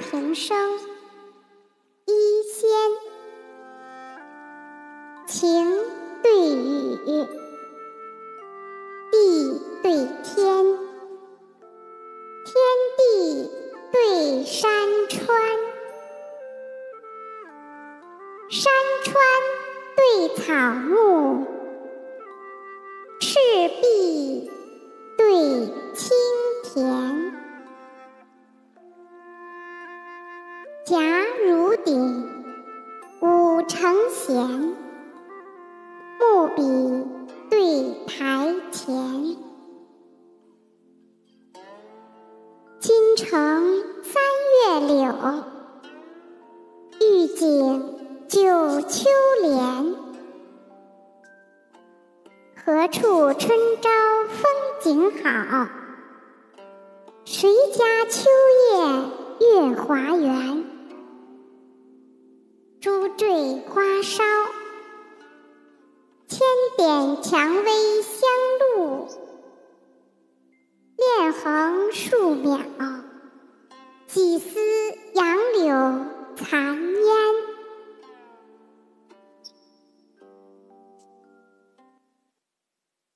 平生一仙，晴对雨，地对天，天地对山川，山川对草木，甲如鼎，武成贤，木笔对台前。京城三月柳，玉井九秋莲。何处春朝风景好？谁家秋夜月华圆？花梢，千点蔷薇香露；恋横数秒，几丝杨柳残烟。